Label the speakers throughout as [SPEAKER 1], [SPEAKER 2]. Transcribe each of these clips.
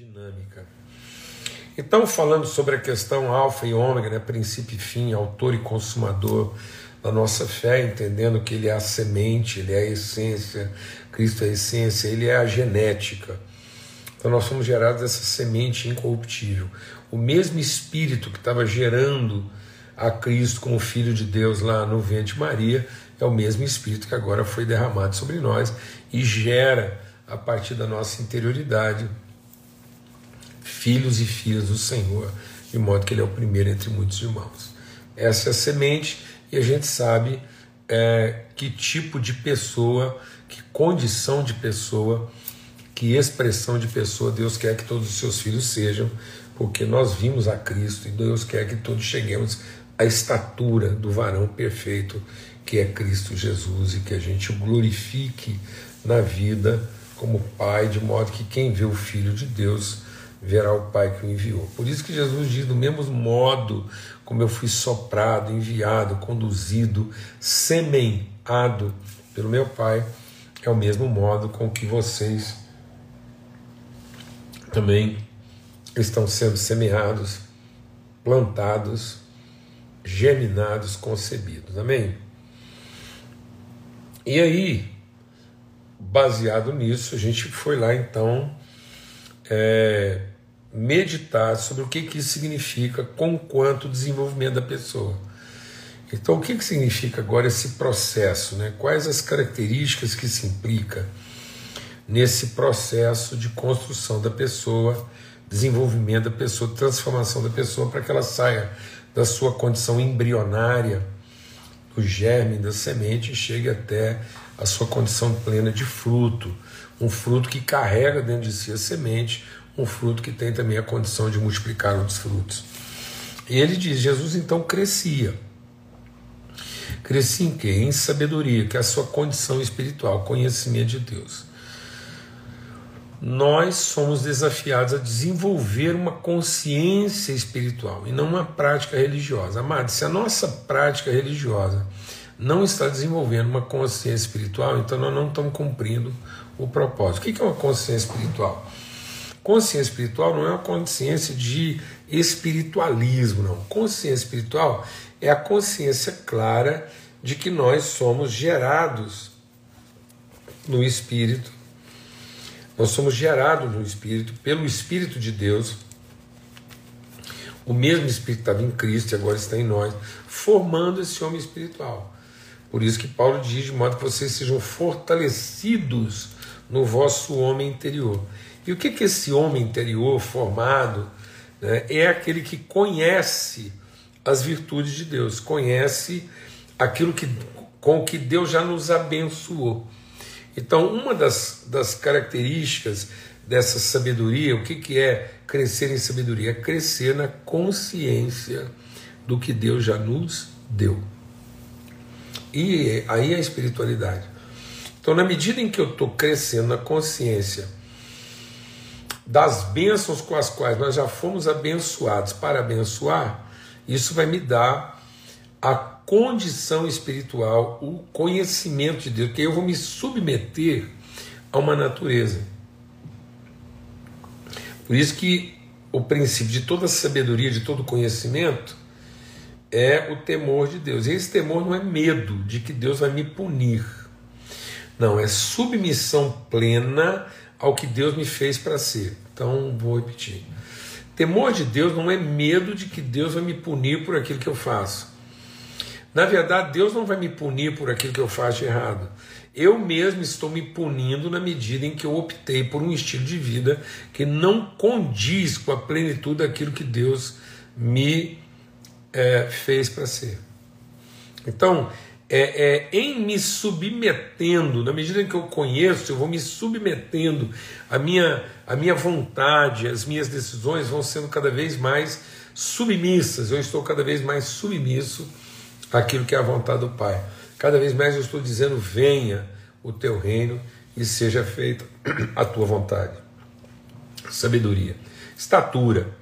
[SPEAKER 1] dinâmica. Então, falando sobre a questão alfa e ômega, né, princípio e fim, autor e consumador da nossa fé, entendendo que ele é a semente, ele é a essência, Cristo é a essência, ele é a genética. Então, nós somos gerados dessa semente incorruptível. O mesmo Espírito que estava gerando a Cristo como Filho de Deus lá no ventre de Maria é o mesmo Espírito que agora foi derramado sobre nós e gera, a partir da nossa interioridade, filhos e filhas do Senhor, de modo que Ele é o primeiro entre muitos irmãos. Essa é a semente e a gente sabe é, que tipo de pessoa, que condição de pessoa, que expressão de pessoa Deus quer que todos os seus filhos sejam, porque nós vimos a Cristo e Deus quer que todos cheguemos à estatura do varão perfeito que é Cristo Jesus e que a gente o glorifique na vida como Pai, de modo que quem vê o Filho de Deus verá o Pai que o enviou. Por isso que Jesus diz: do mesmo modo como eu fui soprado, enviado, conduzido, semeado pelo meu Pai, é o mesmo modo com que vocês também estão sendo semeados, plantados, germinados, concebidos. Amém? E aí, baseado nisso, a gente foi lá então é, meditar sobre o que, que isso significa com quanto desenvolvimento da pessoa. Então, o que, que significa agora esse processo? Né? Quais as características que se implica nesse processo de construção da pessoa, desenvolvimento da pessoa, transformação da pessoa para que ela saia da sua condição embrionária, do germe, da semente, e chegue até a sua condição plena de fruto, um fruto que carrega dentro de si a semente, um fruto que tem também a condição de multiplicar outros frutos. E ele diz: Jesus então crescia. Crescia em quê? Em sabedoria, que é a sua condição espiritual, conhecimento de Deus. Nós somos desafiados a desenvolver uma consciência espiritual e não uma prática religiosa. Amado, se a nossa prática religiosa não está desenvolvendo uma consciência espiritual, então nós não estamos cumprindo o propósito. O que é uma consciência espiritual? Consciência espiritual não é uma consciência de espiritualismo, não. Consciência espiritual é a consciência clara de que nós somos gerados no Espírito. Nós somos gerados no Espírito, pelo Espírito de Deus. O mesmo Espírito estava em Cristo e agora está em nós, formando esse homem espiritual. Por isso que Paulo diz de modo que vocês sejam fortalecidos no vosso homem interior. E o que, que esse homem interior formado né, é aquele que conhece as virtudes de Deus, conhece aquilo que, com que Deus já nos abençoou. Então, uma das, das características dessa sabedoria, o que, que é crescer em sabedoria? É crescer na consciência do que Deus já nos deu. E aí é a espiritualidade. Então, na medida em que eu estou crescendo na consciência das bênçãos com as quais nós já fomos abençoados para abençoar, isso vai me dar a condição espiritual, o conhecimento de Deus, que eu vou me submeter a uma natureza. Por isso que o princípio de toda sabedoria, de todo conhecimento, é o temor de Deus. E esse temor não é medo de que Deus vai me punir. Não, é submissão plena ao que Deus me fez para ser. Então, vou repetir. Temor de Deus não é medo de que Deus vai me punir por aquilo que eu faço. Na verdade, Deus não vai me punir por aquilo que eu faço de errado. Eu mesmo estou me punindo na medida em que eu optei por um estilo de vida que não condiz com a plenitude daquilo que Deus me é, fez para ser. Então, é, é, em me submetendo, na medida que eu conheço, eu vou me submetendo, a minha, a minha vontade, as minhas decisões vão sendo cada vez mais submissas, eu estou cada vez mais submisso àquilo que é a vontade do Pai. Cada vez mais eu estou dizendo: venha o teu reino e seja feita a tua vontade. Sabedoria, estatura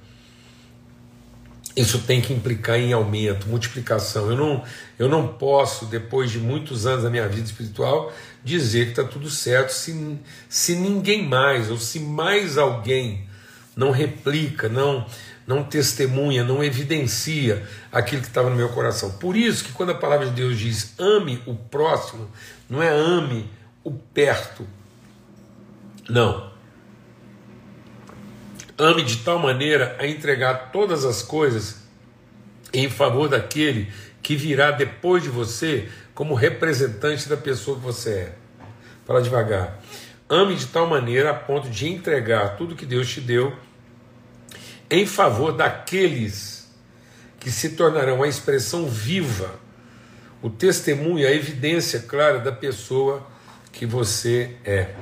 [SPEAKER 1] isso tem que implicar em aumento, multiplicação. Eu não, eu não posso, depois de muitos anos da minha vida espiritual, dizer que está tudo certo se, se ninguém mais, ou se mais alguém não replica, não não testemunha, não evidencia aquilo que estava no meu coração. Por isso que quando a palavra de Deus diz ame o próximo, não é ame o perto. Não. Ame de tal maneira a entregar todas as coisas em favor daquele que virá depois de você como representante da pessoa que você é. Fala devagar. Ame de tal maneira a ponto de entregar tudo que Deus te deu em favor daqueles que se tornarão a expressão viva, o testemunho, a evidência clara da pessoa que você é.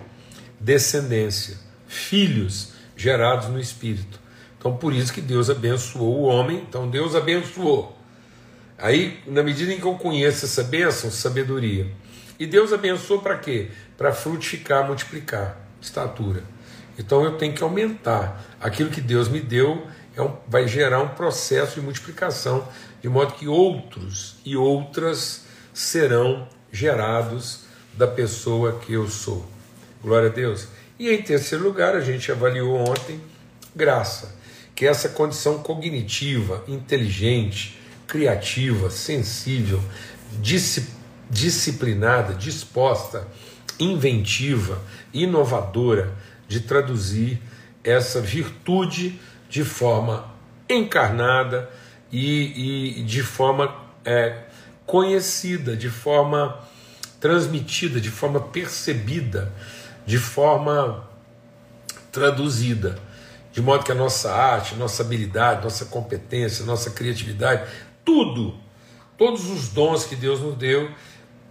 [SPEAKER 1] Descendência, filhos gerados no Espírito. Então, por isso que Deus abençoou o homem. Então, Deus abençoou. Aí, na medida em que eu conheço essa bênção, sabedoria. E Deus abençoou para quê? Para frutificar, multiplicar, estatura. Então eu tenho que aumentar. Aquilo que Deus me deu é um, vai gerar um processo de multiplicação, de modo que outros e outras serão gerados da pessoa que eu sou. Glória a Deus. E em terceiro lugar, a gente avaliou ontem graça, que é essa condição cognitiva, inteligente, criativa, sensível, disciplinada, disposta, inventiva, inovadora de traduzir essa virtude de forma encarnada e, e de forma é, conhecida, de forma transmitida, de forma percebida, de forma traduzida, de modo que a nossa arte, nossa habilidade, nossa competência, nossa criatividade, tudo, todos os dons que Deus nos deu,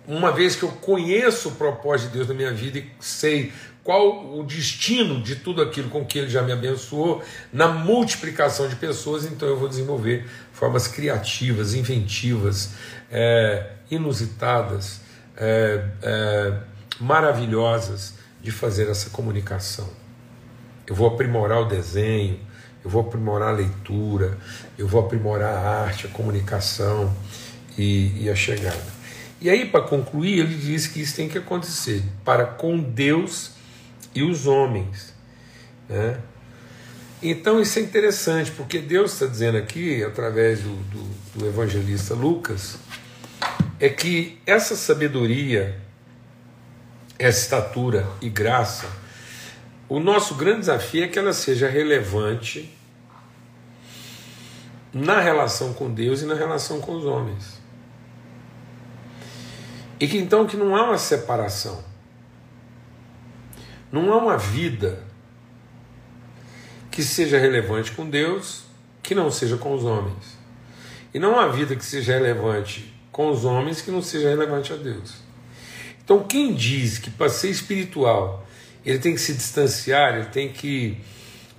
[SPEAKER 1] uma vez que eu conheço o propósito de Deus na minha vida e sei qual o destino de tudo aquilo com que ele já me abençoou na multiplicação de pessoas, então eu vou desenvolver formas criativas, inventivas, é, inusitadas, é, é, maravilhosas de fazer essa comunicação. Eu vou aprimorar o desenho, eu vou aprimorar a leitura, eu vou aprimorar a arte, a comunicação e, e a chegada. E aí, para concluir, ele diz que isso tem que acontecer para com Deus e os homens. Né? Então isso é interessante, porque Deus está dizendo aqui, através do, do, do evangelista Lucas, é que essa sabedoria, essa estatura e graça, o nosso grande desafio é que ela seja relevante na relação com Deus e na relação com os homens. E que então que não há uma separação. Não há uma vida que seja relevante com Deus que não seja com os homens. E não há vida que seja relevante com os homens que não seja relevante a Deus. Então, quem diz que para ser espiritual ele tem que se distanciar, ele tem que,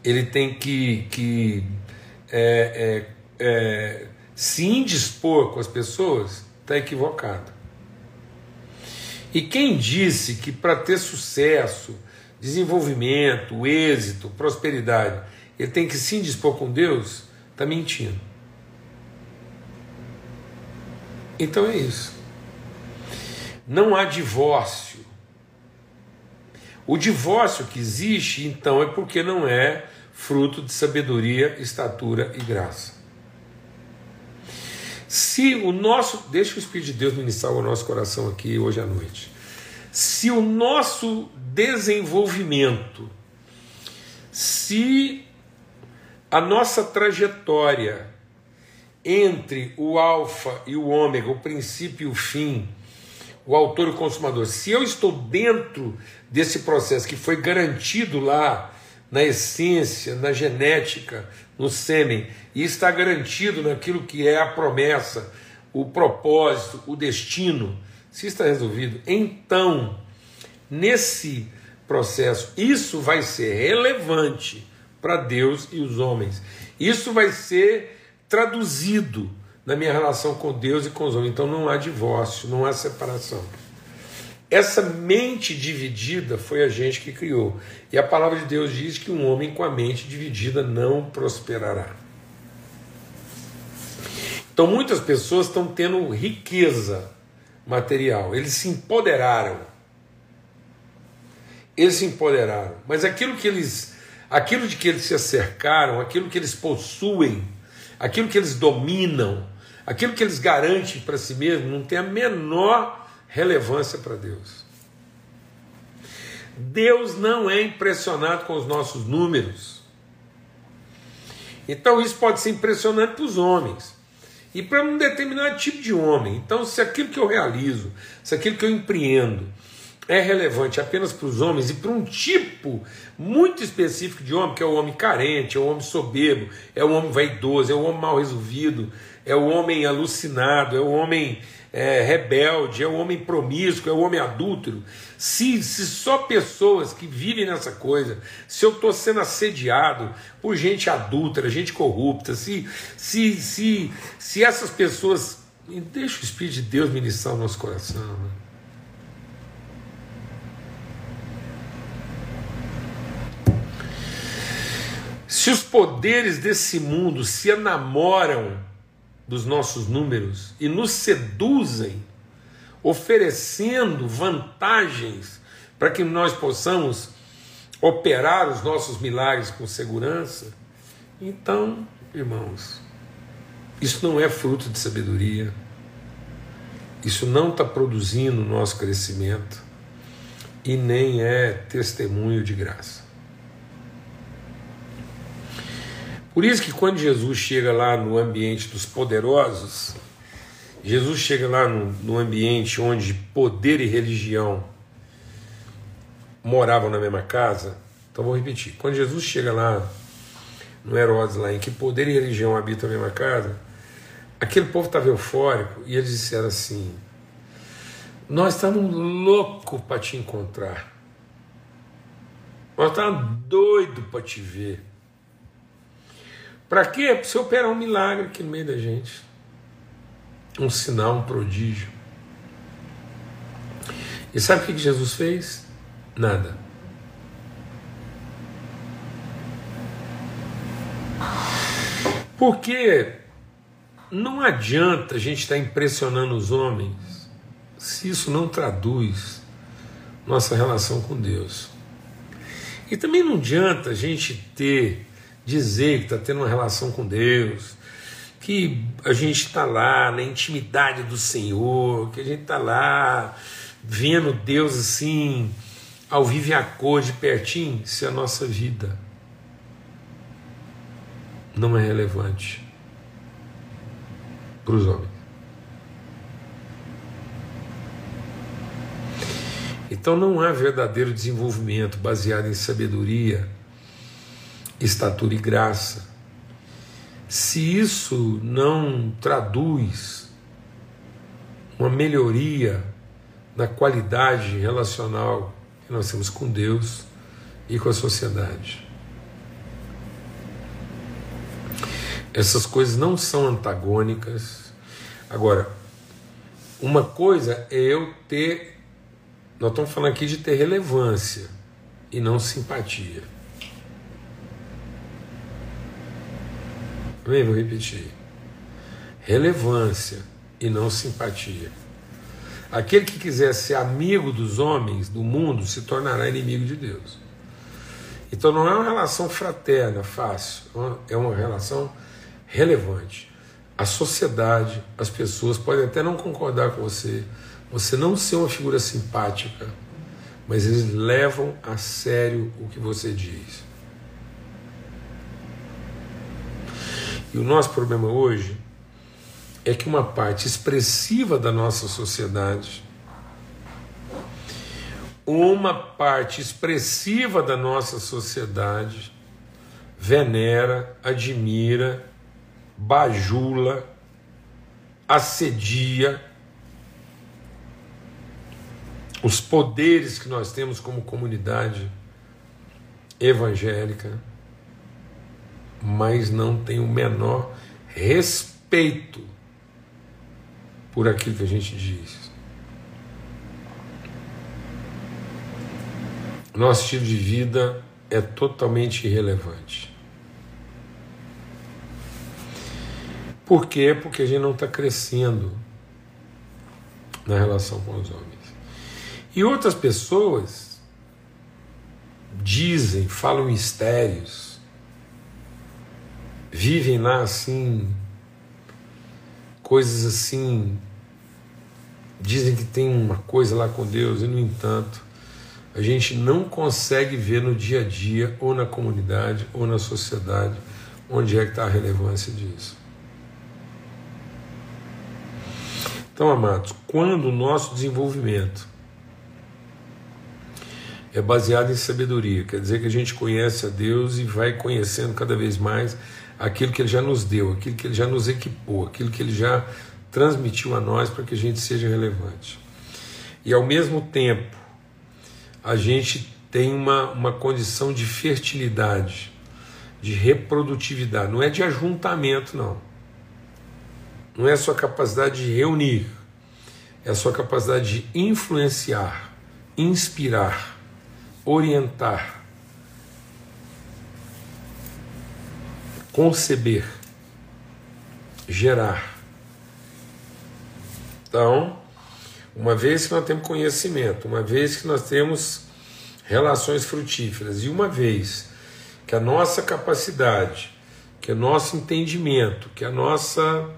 [SPEAKER 1] ele tem que, que é, é, é, se indispor com as pessoas, está equivocado. E quem disse que para ter sucesso, desenvolvimento, êxito, prosperidade, ele tem que se indispor com Deus, está mentindo. Então é isso. Não há divórcio. O divórcio que existe, então, é porque não é fruto de sabedoria, estatura e graça. Se o nosso. Deixa o Espírito de Deus ministrar o nosso coração aqui hoje à noite. Se o nosso desenvolvimento, se a nossa trajetória entre o alfa e o ômega, o princípio e o fim, o autor e o consumador, se eu estou dentro desse processo que foi garantido lá na essência, na genética, no sêmen, e está garantido naquilo que é a promessa, o propósito, o destino, se está resolvido, então nesse processo, isso vai ser relevante para Deus e os homens. Isso vai ser traduzido na minha relação com Deus e com os homens. Então não há divórcio, não há separação. Essa mente dividida foi a gente que criou. E a palavra de Deus diz que um homem com a mente dividida não prosperará. Então muitas pessoas estão tendo riqueza material, eles se empoderaram eles se empoderaram, mas aquilo que eles aquilo de que eles se acercaram, aquilo que eles possuem, aquilo que eles dominam, aquilo que eles garantem para si mesmos, não tem a menor relevância para Deus. Deus não é impressionado com os nossos números. Então isso pode ser impressionante para os homens e para um determinado tipo de homem. Então, se aquilo que eu realizo, se aquilo que eu empreendo é relevante apenas para os homens e para um tipo muito específico de homem, que é o homem carente, é o homem soberbo, é o homem vaidoso, é o homem mal resolvido, é o homem alucinado, é o homem é, rebelde, é o homem promíscuo, é o homem adúltero. Se, se só pessoas que vivem nessa coisa, se eu estou sendo assediado por gente adúltera, gente corrupta, se, se, se, se essas pessoas. Deixa o Espírito de Deus ministrar o nosso coração. Né? Se os poderes desse mundo se enamoram dos nossos números e nos seduzem, oferecendo vantagens para que nós possamos operar os nossos milagres com segurança, então, irmãos, isso não é fruto de sabedoria, isso não está produzindo o nosso crescimento e nem é testemunho de graça. Por isso que quando Jesus chega lá no ambiente dos poderosos, Jesus chega lá no, no ambiente onde poder e religião moravam na mesma casa. Então vou repetir. Quando Jesus chega lá no Herodes, lá em que poder e religião habitam a mesma casa, aquele povo estava eufórico e eles disseram assim: Nós estamos loucos para te encontrar. Nós estamos doidos para te ver. Para quê? Para você operar um milagre aqui no meio da gente. Um sinal, um prodígio. E sabe o que Jesus fez? Nada. Porque não adianta a gente estar impressionando os homens se isso não traduz nossa relação com Deus. E também não adianta a gente ter dizer que está tendo uma relação com Deus, que a gente está lá na intimidade do Senhor, que a gente está lá vendo Deus assim, ao vivo e a cor de pertinho, se a nossa vida não é relevante para os homens. Então não há verdadeiro desenvolvimento baseado em sabedoria estatura e graça. Se isso não traduz uma melhoria na qualidade relacional que nós temos com Deus e com a sociedade. Essas coisas não são antagônicas. Agora, uma coisa é eu ter, nós estamos falando aqui de ter relevância e não simpatia. Bem, vou repetir. Relevância e não simpatia. Aquele que quiser ser amigo dos homens do mundo se tornará inimigo de Deus. Então não é uma relação fraterna, fácil, é uma relação relevante. A sociedade, as pessoas podem até não concordar com você, você não ser uma figura simpática, mas eles levam a sério o que você diz. E o nosso problema hoje é que uma parte expressiva da nossa sociedade, uma parte expressiva da nossa sociedade venera, admira, bajula, assedia os poderes que nós temos como comunidade evangélica mas não tem o menor respeito por aquilo que a gente diz. Nosso estilo de vida é totalmente irrelevante. Por quê? Porque a gente não está crescendo na relação com os homens. E outras pessoas dizem, falam mistérios, vivem lá assim, coisas assim, dizem que tem uma coisa lá com Deus e, no entanto, a gente não consegue ver no dia a dia, ou na comunidade, ou na sociedade, onde é que está a relevância disso. Então, amados, quando o nosso desenvolvimento é baseado em sabedoria, quer dizer que a gente conhece a Deus e vai conhecendo cada vez mais aquilo que Ele já nos deu, aquilo que Ele já nos equipou, aquilo que Ele já transmitiu a nós para que a gente seja relevante. E ao mesmo tempo, a gente tem uma, uma condição de fertilidade, de reprodutividade, não é de ajuntamento, não. Não é a sua capacidade de reunir, é a sua capacidade de influenciar, inspirar, orientar, conceber, gerar. Então, uma vez que nós temos conhecimento, uma vez que nós temos relações frutíferas e uma vez que a nossa capacidade, que o nosso entendimento, que a nossa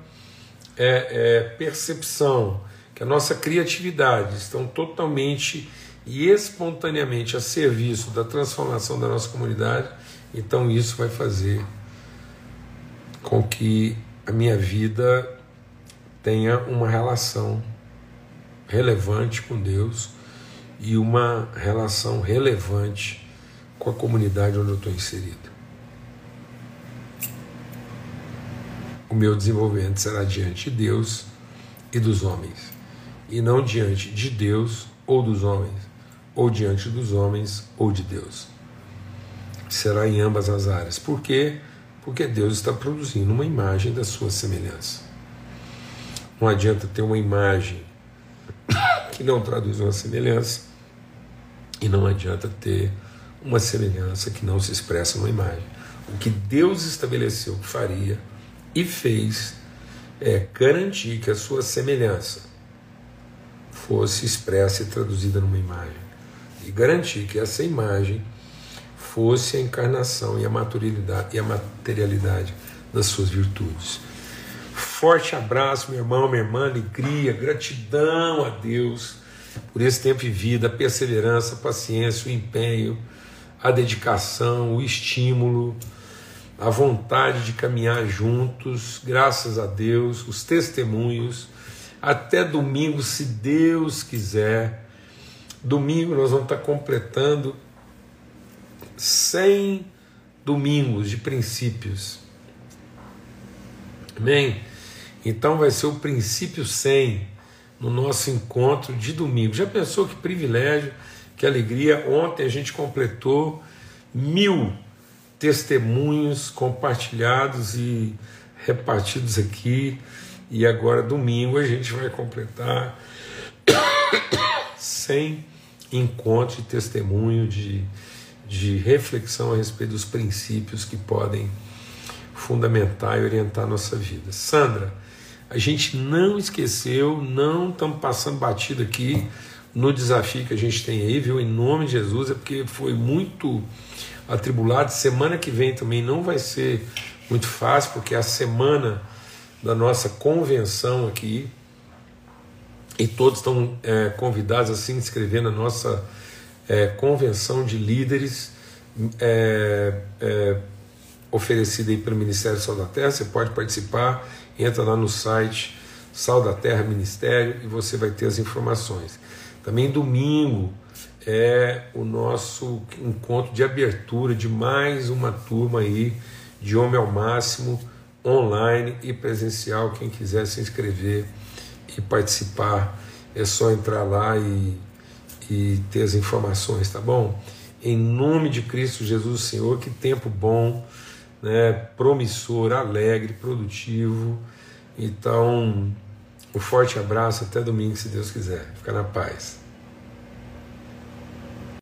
[SPEAKER 1] é, é, percepção, que a nossa criatividade estão totalmente e espontaneamente a serviço da transformação da nossa comunidade, então isso vai fazer com que a minha vida tenha uma relação relevante com Deus e uma relação relevante com a comunidade onde eu estou inserido. o meu desenvolvimento será diante de Deus e dos homens, e não diante de Deus ou dos homens, ou diante dos homens ou de Deus. Será em ambas as áreas. Por quê? Porque Deus está produzindo uma imagem da sua semelhança. Não adianta ter uma imagem que não traduz uma semelhança, e não adianta ter uma semelhança que não se expressa numa imagem. O que Deus estabeleceu que faria e fez é, garantir que a sua semelhança fosse expressa e traduzida numa imagem. E garantir que essa imagem fosse a encarnação e a materialidade, e a materialidade das suas virtudes. Forte abraço, meu irmão, minha irmã, alegria, gratidão a Deus por esse tempo vivido, a perseverança, a paciência, o empenho, a dedicação, o estímulo a vontade de caminhar juntos, graças a Deus, os testemunhos. Até domingo, se Deus quiser. Domingo nós vamos estar completando 100 domingos de princípios. Amém? Então vai ser o princípio 100 no nosso encontro de domingo. Já pensou que privilégio, que alegria? Ontem a gente completou mil testemunhos compartilhados e repartidos aqui. E agora, domingo, a gente vai completar 100 encontros de testemunho, de, de reflexão a respeito dos princípios que podem fundamentar e orientar a nossa vida. Sandra, a gente não esqueceu, não estamos passando batido aqui no desafio que a gente tem aí, viu? Em nome de Jesus, é porque foi muito atribulado. Semana que vem também não vai ser muito fácil, porque é a semana da nossa convenção aqui. E todos estão é, convidados a se inscrever na nossa é, convenção de líderes é, é oferecida aí pelo Ministério Sal da Terra. Você pode participar, entra lá no site Sal da Terra Ministério e você vai ter as informações. Também domingo, é o nosso encontro de abertura de mais uma turma aí de Homem ao Máximo, online e presencial. Quem quiser se inscrever e participar, é só entrar lá e, e ter as informações, tá bom? Em nome de Cristo Jesus, Senhor, que tempo bom, né, promissor, alegre, produtivo. Então, um forte abraço, até domingo, se Deus quiser. Fica na paz.